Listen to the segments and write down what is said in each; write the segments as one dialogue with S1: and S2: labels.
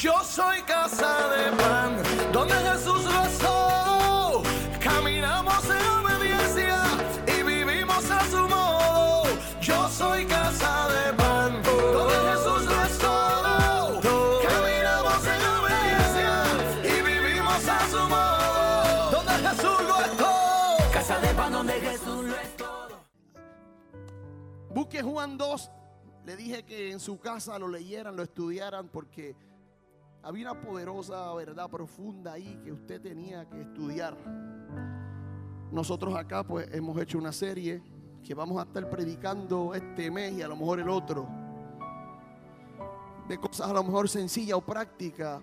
S1: Yo soy casa de pan, donde Jesús rezó. Caminamos en obediencia y vivimos a su modo. Yo soy casa de pan, donde Jesús rezó. Caminamos en obediencia y vivimos a su modo. Donde Jesús lo es todo. Casa de pan, donde Jesús lo es todo.
S2: Busque Juan 2. Le dije que en su casa lo leyeran, lo estudiaran, porque había una poderosa verdad profunda ahí que usted tenía que estudiar. Nosotros acá pues hemos hecho una serie que vamos a estar predicando este mes y a lo mejor el otro. De cosas a lo mejor sencillas o prácticas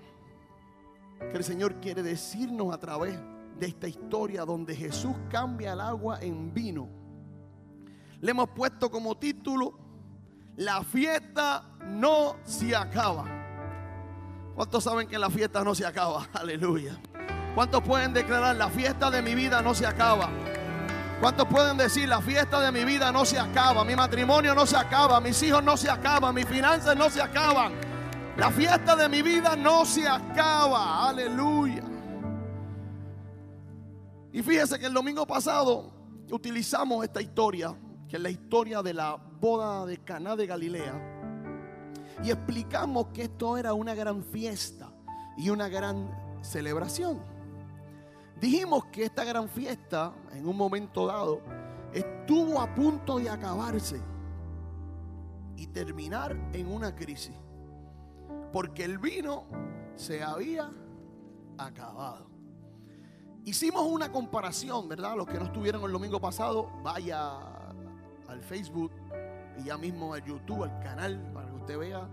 S2: que el Señor quiere decirnos a través de esta historia donde Jesús cambia el agua en vino. Le hemos puesto como título, la fiesta no se acaba. ¿Cuántos saben que la fiesta no se acaba? Aleluya. ¿Cuántos pueden declarar, la fiesta de mi vida no se acaba? ¿Cuántos pueden decir, la fiesta de mi vida no se acaba? Mi matrimonio no se acaba, mis hijos no se acaban, mis finanzas no se acaban. La fiesta de mi vida no se acaba. Aleluya. Y fíjese que el domingo pasado utilizamos esta historia, que es la historia de la boda de Caná de Galilea. Y explicamos que esto era una gran fiesta y una gran celebración. Dijimos que esta gran fiesta, en un momento dado, estuvo a punto de acabarse y terminar en una crisis. Porque el vino se había acabado. Hicimos una comparación, ¿verdad? Los que no estuvieron el domingo pasado, vaya al Facebook y ya mismo al YouTube, al canal, para que usted vea.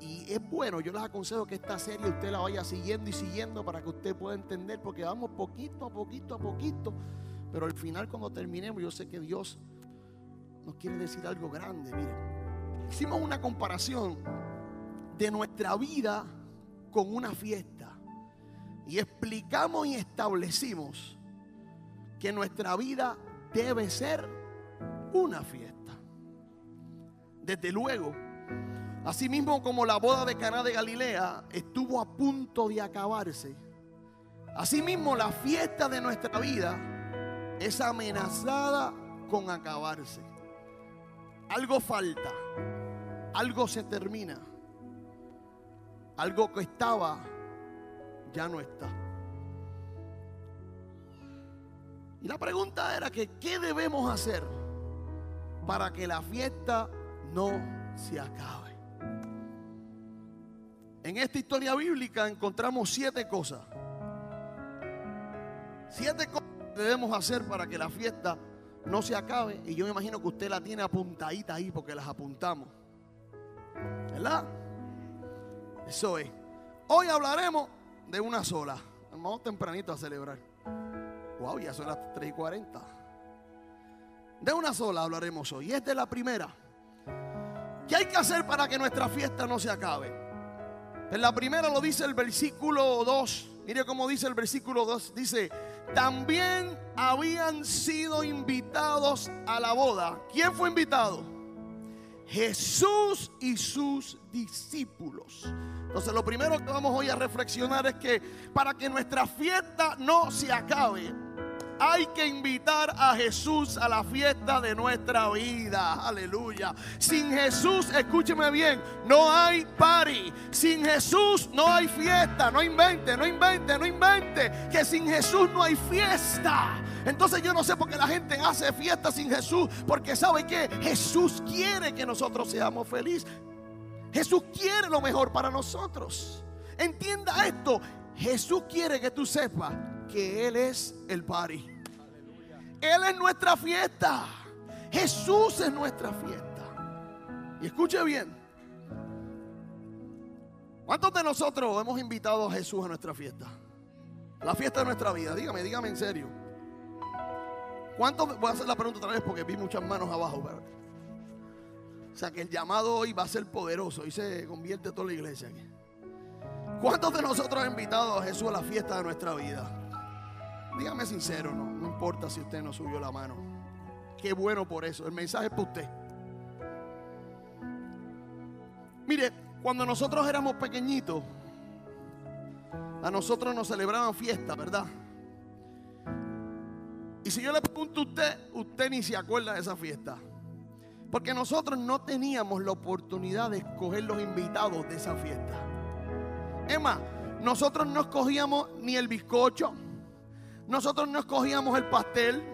S2: Y es bueno, yo les aconsejo que esta serie usted la vaya siguiendo y siguiendo para que usted pueda entender, porque vamos poquito a poquito a poquito. Pero al final, cuando terminemos, yo sé que Dios nos quiere decir algo grande. Mire, hicimos una comparación de nuestra vida con una fiesta. Y explicamos y establecimos que nuestra vida debe ser una fiesta. Desde luego, así mismo como la boda de Caná de Galilea estuvo a punto de acabarse, asimismo la fiesta de nuestra vida es amenazada con acabarse. Algo falta, algo se termina, algo que estaba ya no está. Y la pregunta era que ¿qué debemos hacer para que la fiesta no se acabe? En esta historia bíblica encontramos siete cosas. Siete cosas que debemos hacer para que la fiesta no se acabe. Y yo me imagino que usted la tiene apuntadita ahí porque las apuntamos. ¿Verdad? Eso es. Hoy hablaremos de una sola. Vamos tempranito a celebrar. Wow, ya son las 3 y 40. De una sola hablaremos hoy. Y es la primera. ¿Qué hay que hacer para que nuestra fiesta no se acabe? En la primera lo dice el versículo 2. Mire cómo dice el versículo 2. Dice, también habían sido invitados a la boda. ¿Quién fue invitado? Jesús y sus discípulos. Entonces lo primero que vamos hoy a reflexionar es que para que nuestra fiesta no se acabe, hay que invitar a Jesús a la fiesta de nuestra vida. Aleluya. Sin Jesús, escúcheme bien, no hay party. Sin Jesús no hay fiesta. No invente, no invente, no invente. Que sin Jesús no hay fiesta. Entonces yo no sé por qué la gente hace fiesta sin Jesús. Porque sabe que Jesús quiere que nosotros seamos felices. Jesús quiere lo mejor para nosotros. Entienda esto. Jesús quiere que tú sepas que Él es el party. Él es nuestra fiesta. Jesús es nuestra fiesta. Y escuche bien. ¿Cuántos de nosotros hemos invitado a Jesús a nuestra fiesta? La fiesta de nuestra vida. Dígame, dígame en serio. ¿Cuántos? Voy a hacer la pregunta otra vez porque vi muchas manos abajo. Pero, o sea que el llamado hoy va a ser poderoso y se convierte toda la iglesia aquí. ¿Cuántos de nosotros han invitado a Jesús a la fiesta de nuestra vida? Dígame sincero, no, no importa si usted no subió la mano. Qué bueno por eso. El mensaje es para usted. Mire, cuando nosotros éramos pequeñitos, A nosotros nos celebraban fiesta, ¿verdad? Y si yo le pregunto a usted, usted ni se acuerda de esa fiesta. Porque nosotros no teníamos la oportunidad de escoger los invitados de esa fiesta. Es más, nosotros no escogíamos ni el bizcocho. Nosotros no escogíamos el pastel.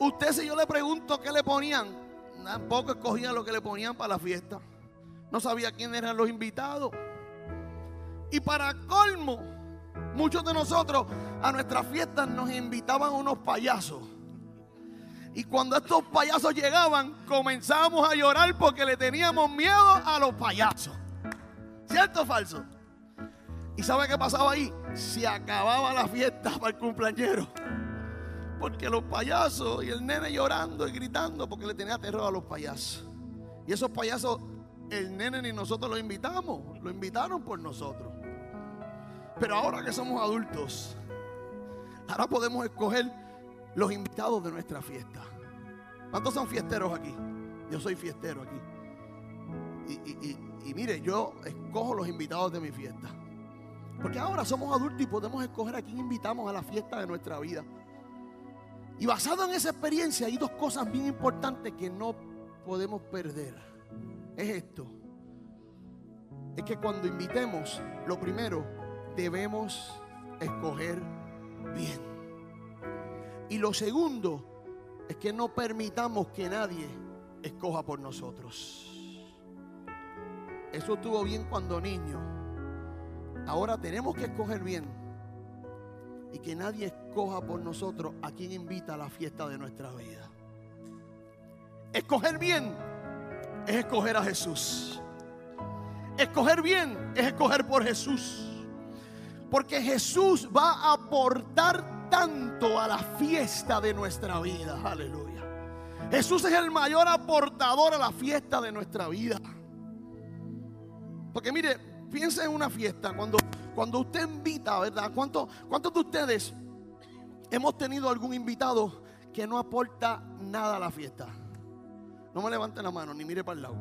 S2: Usted si yo le pregunto qué le ponían, tampoco escogía lo que le ponían para la fiesta. No sabía quién eran los invitados. Y para colmo, muchos de nosotros a nuestras fiestas nos invitaban unos payasos. Y cuando estos payasos llegaban, comenzábamos a llorar porque le teníamos miedo a los payasos. ¿Cierto o falso? ¿Y sabe qué pasaba ahí? Se acababa la fiesta para el cumpleañero. Porque los payasos y el nene llorando y gritando porque le tenía terror a los payasos. Y esos payasos, el nene ni nosotros los invitamos, lo invitaron por nosotros. Pero ahora que somos adultos, ahora podemos escoger los invitados de nuestra fiesta. ¿Cuántos son fiesteros aquí? Yo soy fiestero aquí. Y, mire, yo escojo los invitados de mi fiesta. Porque ahora somos adultos y podemos escoger a quién invitamos a la fiesta de nuestra vida. Y basado en esa experiencia hay dos cosas bien importantes que no podemos perder. Es esto. Es que cuando invitemos, lo primero, debemos escoger bien. Y lo segundo es que no permitamos que nadie escoja por nosotros. Eso estuvo bien cuando niño. Ahora tenemos que escoger bien. Y que nadie escoja por nosotros a quien invita a la fiesta de nuestra vida. Escoger bien es escoger a Jesús. Escoger bien es escoger por Jesús. Porque Jesús va a aportar tanto a la fiesta de nuestra vida. Aleluya. Jesús es el mayor aportador a la fiesta de nuestra vida. Porque mire, piensa en una fiesta, cuando, cuando usted invita, ¿verdad? ¿Cuántos, ¿Cuántos de ustedes hemos tenido algún invitado que no aporta nada a la fiesta? No me levante la mano ni mire para el lado.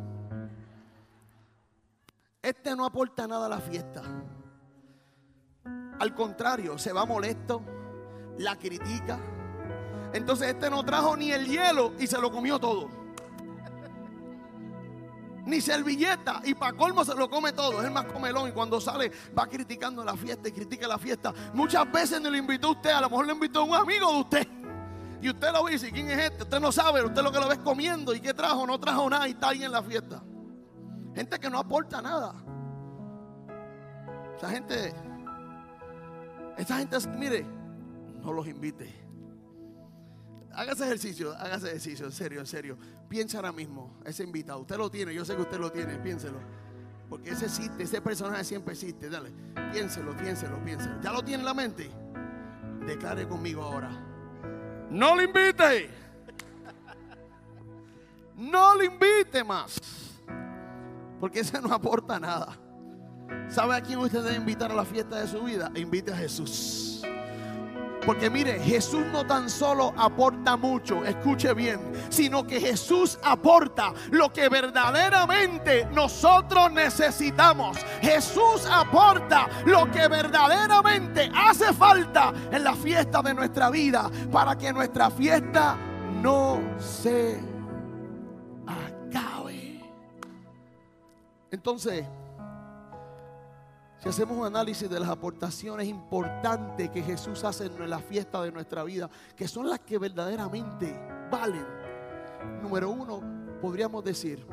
S2: Este no aporta nada a la fiesta. Al contrario, se va molesto, la critica. Entonces este no trajo ni el hielo y se lo comió todo. Ni servilleta y para colmo se lo come todo. Es el más comelón y cuando sale va criticando la fiesta y critica la fiesta. Muchas veces no lo invitó usted, a lo mejor lo invitó un amigo de usted. Y usted lo dice, ¿quién es este? Usted no sabe, usted lo que lo ve comiendo y qué trajo, no trajo nada y está ahí en la fiesta. Gente que no aporta nada. Esa gente esa gente, mire, no los invite. Hágase ejercicio, hágase ejercicio, en serio, en serio. Piensa ahora mismo, ese invitado. Usted lo tiene, yo sé que usted lo tiene, piénselo. Porque ese existe, ese personaje siempre existe. Dale, piénselo, piénselo, piénselo. ¿Ya lo tiene en la mente? Declare conmigo ahora. No lo invite. No lo invite más. Porque ese no aporta nada. ¿Sabe a quién usted debe invitar a la fiesta de su vida? Invite a Jesús. Porque mire, Jesús no tan solo aporta mucho, escuche bien, sino que Jesús aporta lo que verdaderamente nosotros necesitamos. Jesús aporta lo que verdaderamente hace falta en la fiesta de nuestra vida para que nuestra fiesta no se acabe. Entonces, si hacemos un análisis de las aportaciones importantes que Jesús hace en la fiesta de nuestra vida, que son las que verdaderamente valen. Número uno, podríamos decir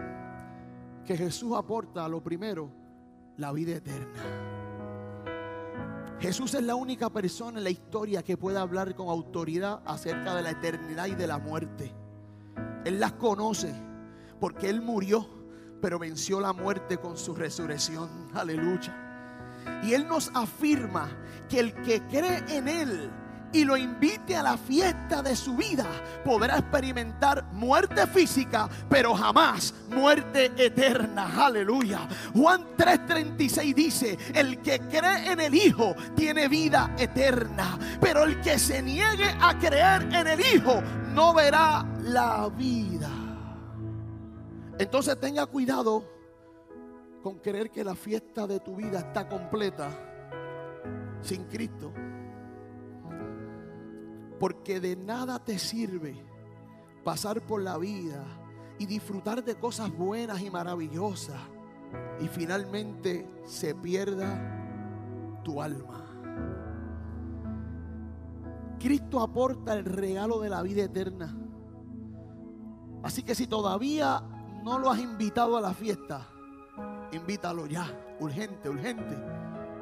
S2: que Jesús aporta a lo primero la vida eterna. Jesús es la única persona en la historia que puede hablar con autoridad acerca de la eternidad y de la muerte. Él las conoce porque Él murió, pero venció la muerte con su resurrección. Aleluya. Y Él nos afirma que el que cree en Él y lo invite a la fiesta de su vida, podrá experimentar muerte física, pero jamás muerte eterna. Aleluya. Juan 3:36 dice, el que cree en el Hijo tiene vida eterna, pero el que se niegue a creer en el Hijo no verá la vida. Entonces tenga cuidado con creer que la fiesta de tu vida está completa sin Cristo. Porque de nada te sirve pasar por la vida y disfrutar de cosas buenas y maravillosas y finalmente se pierda tu alma. Cristo aporta el regalo de la vida eterna. Así que si todavía no lo has invitado a la fiesta, invítalo ya, urgente, urgente.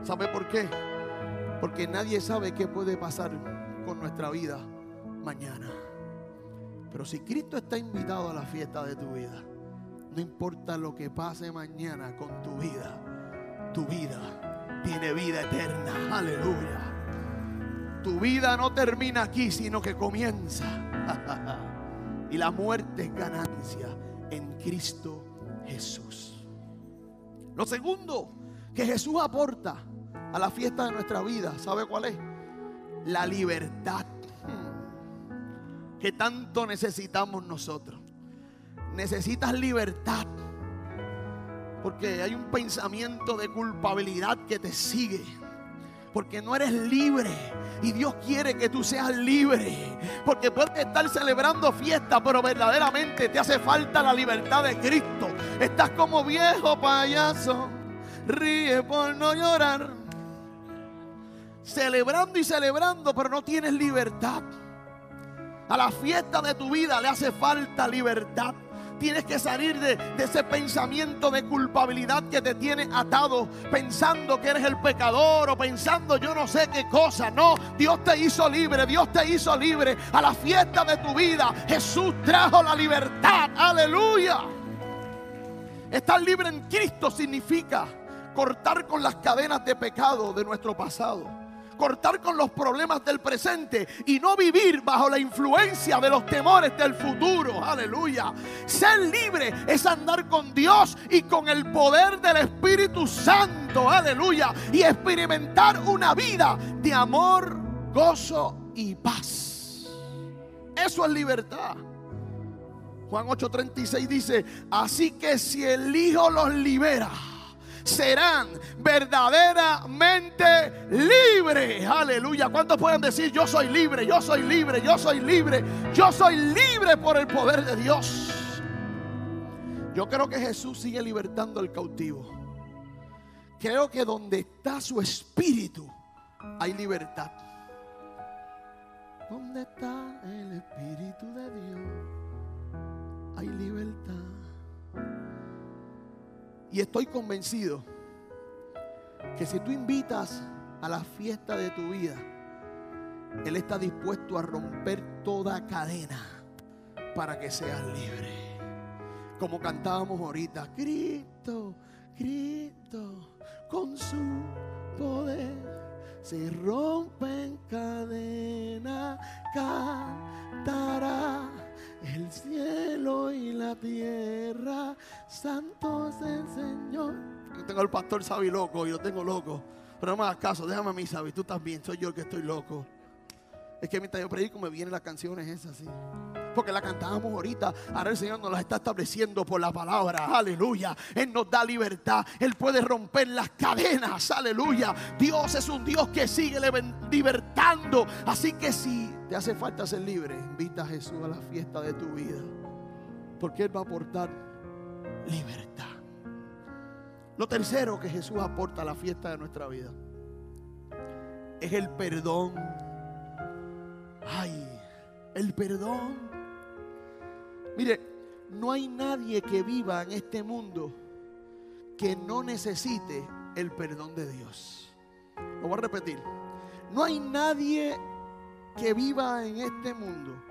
S2: ¿Sabe por qué? Porque nadie sabe qué puede pasar con nuestra vida mañana. Pero si Cristo está invitado a la fiesta de tu vida, no importa lo que pase mañana con tu vida, tu vida tiene vida eterna. Aleluya. Tu vida no termina aquí, sino que comienza. y la muerte es ganancia en Cristo Jesús. Lo segundo que Jesús aporta a la fiesta de nuestra vida, ¿sabe cuál es? La libertad que tanto necesitamos nosotros. Necesitas libertad. Porque hay un pensamiento de culpabilidad que te sigue. Porque no eres libre. Y Dios quiere que tú seas libre. Porque puedes estar celebrando fiesta, pero verdaderamente te hace falta la libertad de Cristo. Estás como viejo payaso. Ríe por no llorar. Celebrando y celebrando, pero no tienes libertad. A la fiesta de tu vida le hace falta libertad. Tienes que salir de, ese pensamiento de culpabilidad que te tiene atado, pensando que eres el pecador o pensando yo no sé qué cosa. No, Dios te hizo libre, Dios te hizo libre. A la fiesta de tu vida, Jesús trajo la libertad. Aleluya. Estar libre en Cristo significa cortar con las cadenas de pecado de nuestro pasado cortar con los problemas del presente y no vivir bajo la influencia de los temores del futuro. Aleluya. Ser libre es andar con Dios y con el poder del Espíritu Santo. Aleluya. Y experimentar una vida de amor, gozo y paz. Eso es libertad. Juan 8:36 dice, así que si el Hijo los libera, serán verdaderamente libres. Aleluya. ¿Cuántos pueden decir yo soy libre, yo soy libre, yo soy libre, yo soy libre por el poder de Dios? Yo creo que Jesús sigue libertando al cautivo. Creo que donde está su espíritu hay libertad. ¿Dónde está el espíritu de Dios? Hay libertad. Y estoy convencido que si tú invitas a la fiesta de tu vida, Él está dispuesto a romper toda cadena para que seas libre. Como cantábamos ahorita, Cristo, Cristo, con su poder se rompen cadenas, cantará el cielo y la tierra, santo es el Señor. Yo tengo al pastor Sabi loco, yo tengo loco. Pero no me hagas caso, déjame a mí, Sabi, tú también, soy yo el que estoy loco. Es que mientras yo predico me vienen las canciones esas así. Porque la cantábamos ahorita. Ahora el Señor nos las está estableciendo por la palabra. Aleluya. Él nos da libertad. Él puede romper las cadenas. Aleluya. Dios es un Dios que sigue libertando. Así que si te hace falta ser libre, invita a Jesús a la fiesta de tu vida. Porque Él va a aportar libertad. Lo tercero que Jesús aporta a la fiesta de nuestra vida es el perdón. Ay, el perdón. Mire, no hay nadie que viva en este mundo que no necesite el perdón de Dios. Lo voy a repetir. No hay nadie que viva en este mundo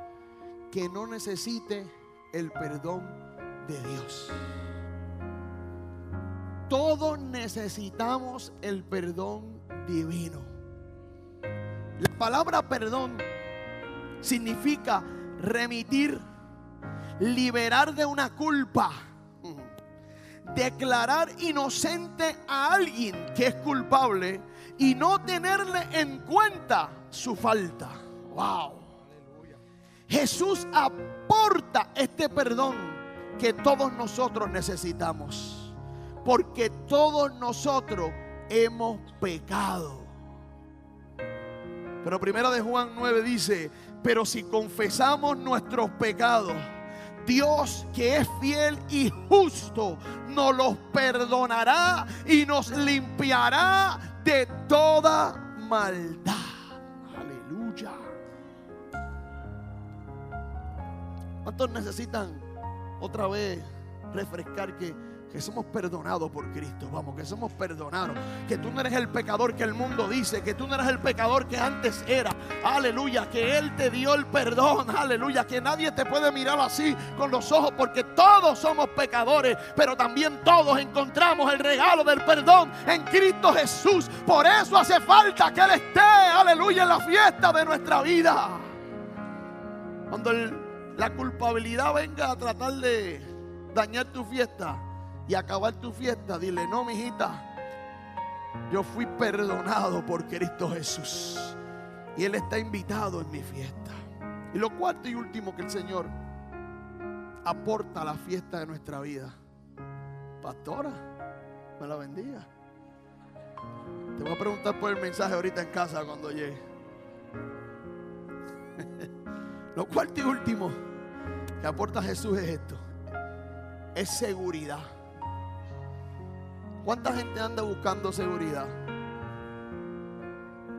S2: que no necesite el perdón de Dios. Todos necesitamos el perdón divino. La palabra perdón significa remitir liberar de una culpa, declarar inocente a alguien que es culpable y no tenerle en cuenta su falta. Wow. Jesús aporta este perdón que todos nosotros necesitamos. Porque todos nosotros hemos pecado. Pero primera de Juan 9 dice, pero si confesamos nuestros pecados, Dios que es fiel y justo nos los perdonará y nos limpiará de toda maldad. Aleluya. ¿Cuántos necesitan otra vez refrescar que que somos perdonados por Cristo, vamos, que somos perdonados, que tú no eres el pecador que el mundo dice, que tú no eres el pecador que antes era, aleluya, que Él te dio el perdón, aleluya, que nadie te puede mirar así con los ojos, porque todos somos pecadores, pero también todos encontramos el regalo del perdón en Cristo Jesús, por eso hace falta que Él esté, aleluya, en la fiesta de nuestra vida. Cuando la culpabilidad venga a tratar de dañar tu fiesta, y acabar tu fiesta, dile, no, mijita, yo fui perdonado por Cristo Jesús. Y Él está invitado en mi fiesta. Y lo cuarto y último que el Señor aporta a la fiesta de nuestra vida. Pastora, me la bendiga. Te voy a preguntar por el mensaje ahorita en casa cuando llegue. lo cuarto y último que aporta Jesús es esto. Es seguridad. ¿Cuánta gente anda buscando seguridad?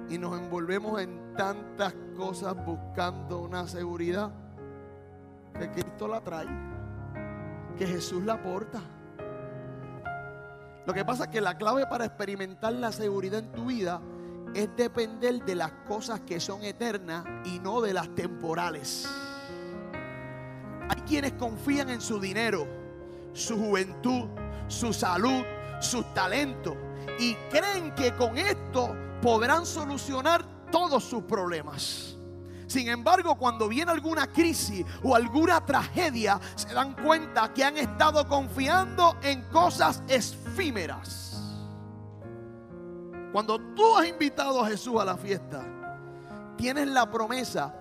S2: Y nos envolvemos en tantas cosas buscando una seguridad que Cristo la trae, que Jesús la aporta. Lo que pasa es que la clave para experimentar la seguridad en tu vida es depender de las cosas que son eternas y no de las temporales. Hay quienes confían en su dinero, su juventud, su salud, sus talentos y creen que con esto podrán solucionar todos sus problemas. Sin embargo, cuando viene alguna crisis o alguna tragedia, se dan cuenta que han estado confiando en cosas efímeras. Cuando tú has invitado a Jesús a la fiesta, tienes la promesa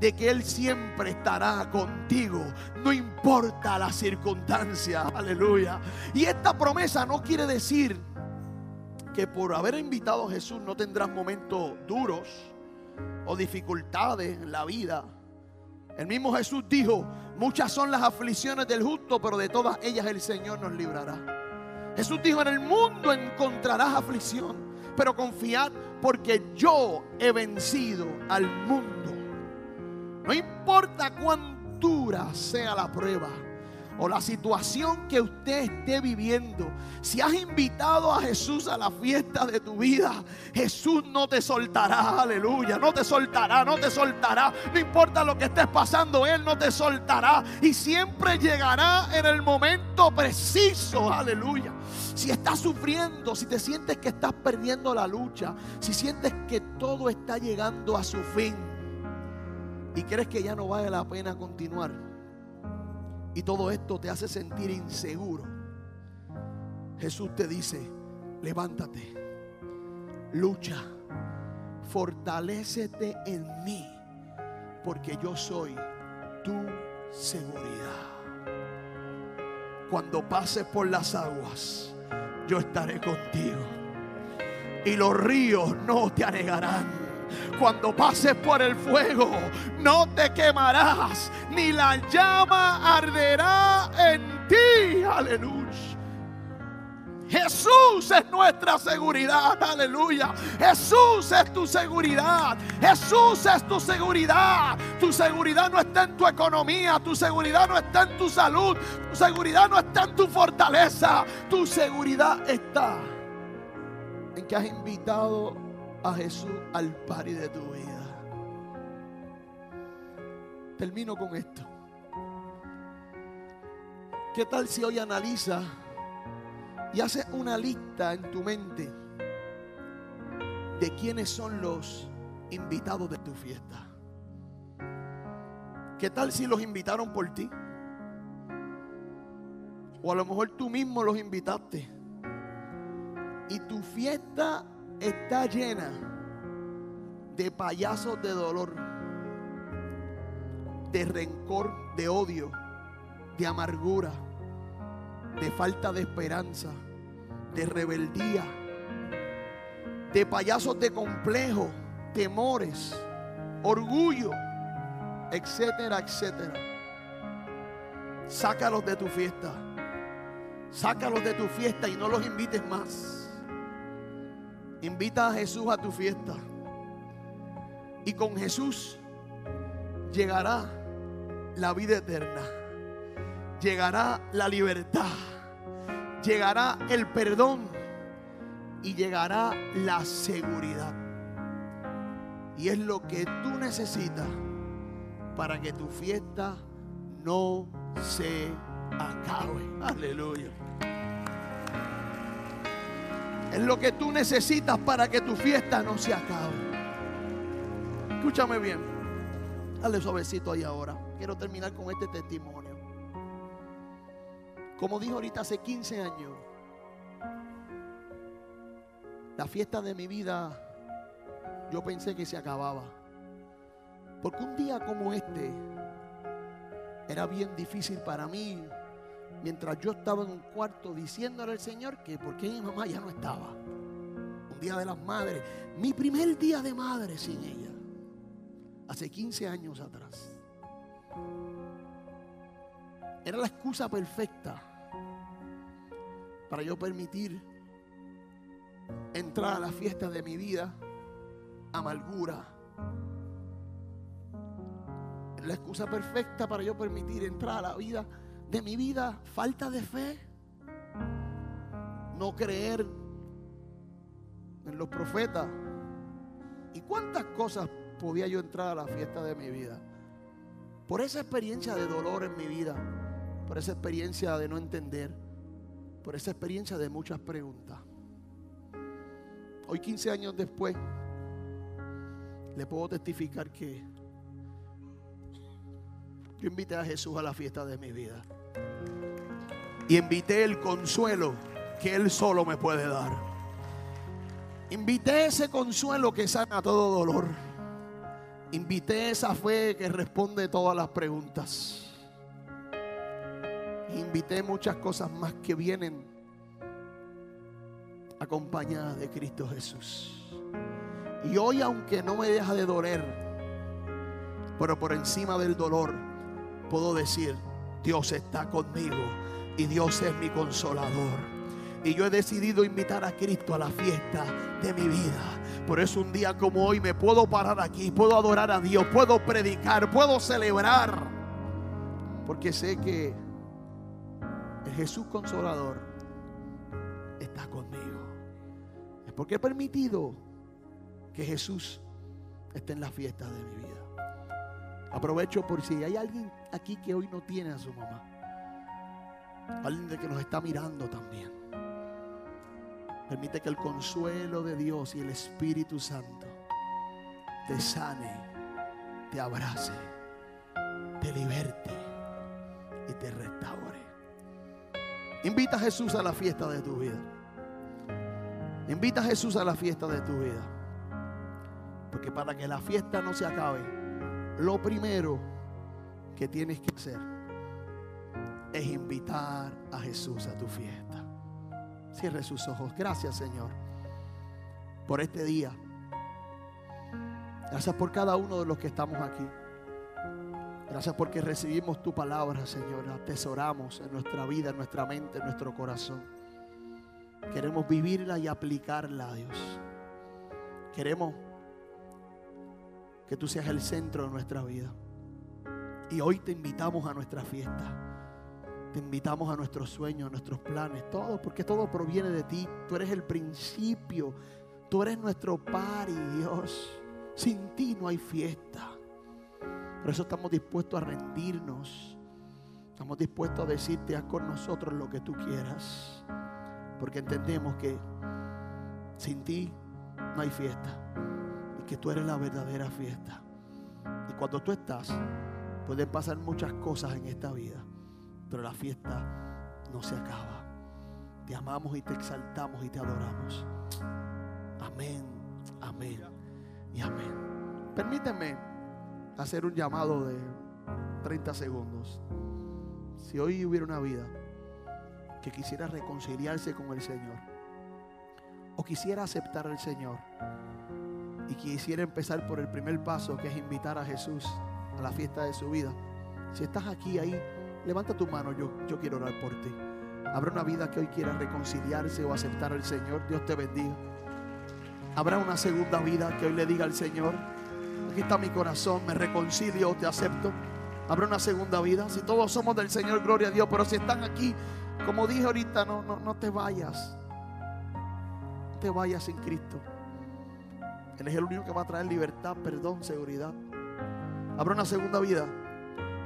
S2: de que Él siempre estará contigo, no importa la circunstancia, aleluya. Y esta promesa no quiere decir que por haber invitado a Jesús no tendrás momentos duros o dificultades en la vida. El mismo Jesús dijo, muchas son las aflicciones del justo, pero de todas ellas el Señor nos librará. Jesús dijo, en el mundo encontrarás aflicción, pero confiad porque yo he vencido al mundo. No importa cuán dura sea la prueba o la situación que usted esté viviendo. Si has invitado a Jesús a la fiesta de tu vida, Jesús no te soltará, aleluya, no te soltará, no te soltará. No importa lo que estés pasando, Él no te soltará y siempre llegará en el momento preciso, aleluya. Si estás sufriendo, si te sientes que estás perdiendo la lucha, si sientes que todo está llegando a su fin y crees que ya no vale la pena continuar y todo esto te hace sentir inseguro, Jesús te dice, levántate, lucha, fortalécete en mí, porque yo soy tu seguridad. Cuando pases por las aguas, yo estaré contigo. Y los ríos no te anegarán cuando pases por el fuego, no te quemarás, ni la llama arderá en ti. Aleluya. Jesús es nuestra seguridad, aleluya. Jesús es tu seguridad. Jesús es tu seguridad. Tu seguridad no está en tu economía, tu seguridad no está en tu salud, tu seguridad no está en tu fortaleza. Tu seguridad está en que has invitado a Jesús al pari de tu vida. Termino con esto. ¿Qué tal si hoy analiza y haces una lista en tu mente de quiénes son los invitados de tu fiesta? ¿Qué tal si los invitaron por ti? O a lo mejor tú mismo los invitaste. Y tu fiesta está llena de payasos de dolor, de rencor, de odio, de amargura, de falta de esperanza, de rebeldía, de payasos de complejo, temores, orgullo, etcétera, etcétera. Sácalos de tu fiesta. Sácalos de tu fiesta y no los invites más. Invita a Jesús a tu fiesta. Y con Jesús llegará la vida eterna. Llegará la libertad. Llegará el perdón. Y llegará la seguridad. Y es lo que tú necesitas para que tu fiesta no se acabe. Aleluya. Es lo que tú necesitas para que tu fiesta no se acabe. Escúchame bien. Dale suavecito ahí ahora. Quiero terminar con este testimonio. Como dijo ahorita hace 15 años, la fiesta de mi vida yo pensé que se acababa. Porque un día como este era bien difícil para mí. Mientras yo estaba en un cuarto diciéndole al Señor que por qué mi mamá ya no estaba. Un día de las madres. Mi primer día de madre sin ella. Hace 15 años atrás. Era la excusa perfecta para yo permitir entrar a la fiesta de mi vida amargura. La excusa perfecta para yo permitir entrar a la vida de mi vida falta de fe. No creer en los profetas. ¿Y cuántas cosas podía yo entrar a la fiesta de mi vida? Por esa experiencia de dolor en mi vida, por esa experiencia de no entender, por esa experiencia de muchas preguntas. Hoy 15 años después, le puedo testificar que yo invité a Jesús a la fiesta de mi vida. Y invité el consuelo que Él solo me puede dar. Invité ese consuelo que sana todo dolor. Invité esa fe que responde todas las preguntas. Invité muchas cosas más que vienen acompañadas de Cristo Jesús. Y hoy, aunque no me deja de doler, pero por encima del dolor, puedo decir, Dios está conmigo y Dios es mi consolador. Y yo he decidido invitar a Cristo a la fiesta de mi vida. Por eso un día como hoy me puedo parar aquí, puedo adorar a Dios, puedo predicar, puedo celebrar. Porque sé que el Jesús consolador está conmigo. Es porque he permitido que Jesús esté en la fiesta de mi vida. Aprovecho por si hay alguien aquí que hoy no tiene a su mamá. Alguien de que nos está mirando también. Permite que el consuelo de Dios y el Espíritu Santo te sane, te abrace, te liberte y te restaure. Invita a Jesús a la fiesta de tu vida. Invita a Jesús a la fiesta de tu vida. Porque para que la fiesta no se acabe, lo primero que tienes que hacer es invitar a Jesús a tu fiesta. Cierre sus ojos. Gracias, Señor, por este día. Gracias por cada uno de los que estamos aquí. Gracias porque recibimos tu palabra, Señor. Atesoramos en nuestra vida, en nuestra mente, en nuestro corazón. Queremos vivirla y aplicarla, Dios. Queremos que tú seas el centro de nuestra vida. Y hoy te invitamos a nuestra fiesta. Te invitamos a nuestros sueños, a nuestros planes, todo, porque todo proviene de ti. Tú eres el principio. Tú eres nuestro par y Dios. Sin ti no hay fiesta. Por eso estamos dispuestos a rendirnos. Estamos dispuestos a decirte, haz con nosotros lo que tú quieras. Porque entendemos que sin ti no hay fiesta. Que tú eres la verdadera fiesta. Y cuando tú estás, pueden pasar muchas cosas en esta vida. Pero la fiesta no se acaba. Te amamos y te exaltamos y te adoramos. Amén, amén y amén. Permíteme hacer un llamado de 30 segundos. Si hoy hubiera una vida que quisiera reconciliarse con el Señor o quisiera aceptar al Señor, y quisiera empezar por el primer paso, que es invitar a Jesús a la fiesta de su vida. Si estás aquí, ahí, levanta tu mano, yo, yo quiero orar por ti. Habrá una vida que hoy quiera reconciliarse o aceptar al Señor. Dios te bendiga. Habrá una segunda vida que hoy le diga al Señor, aquí está mi corazón, me reconcilio, te acepto. Habrá una segunda vida. Si todos somos del Señor, gloria a Dios. Pero si están aquí, como dije ahorita, no, no, no te vayas. No te vayas sin Cristo. Él es el único que va a traer libertad, perdón, seguridad. Habrá una segunda vida.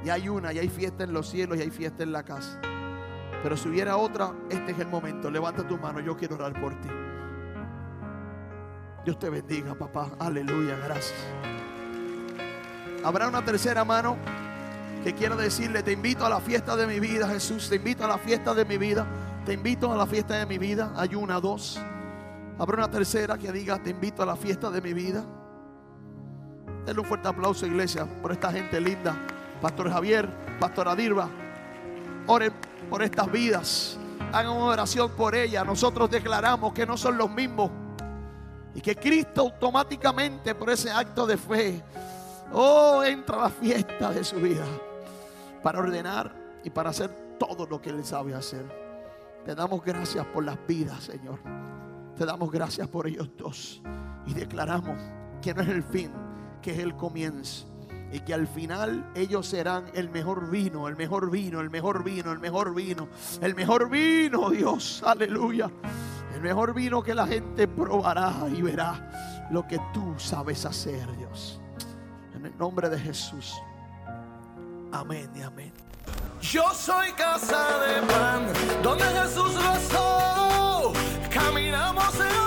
S2: Y hay una, y hay fiesta en los cielos, y hay fiesta en la casa. Pero si hubiera otra, este es el momento. Levanta tu mano, yo quiero orar por ti. Dios te bendiga, papá. Aleluya, gracias. Habrá una tercera mano que quiero decirle, te invito a la fiesta de mi vida, Jesús, te invito a la fiesta de mi vida, te invito a la fiesta de mi vida. Hay una, dos. Habrá una tercera que diga, te invito a la fiesta de mi vida. Denle un fuerte aplauso, iglesia, por esta gente linda. Pastor Javier, Pastor Adirba, oren por estas vidas. Hagan una oración por ellas. Nosotros declaramos que no son los mismos. Y que Cristo automáticamente por ese acto de fe, oh, entra a la fiesta de su vida para ordenar y para hacer todo lo que Él sabe hacer. Te damos gracias por las vidas, Señor. Te damos gracias por ellos dos. Y declaramos que no es el fin, que es el comienzo. Y que al final ellos serán el mejor vino, el mejor vino, el mejor vino, el mejor vino, el mejor vino, Dios, aleluya. El mejor vino que la gente probará y verá lo que tú sabes hacer, Dios. En el nombre de Jesús. Amén y amén.
S1: Yo soy casa de pan, donde Jesús rezó. Caminamos en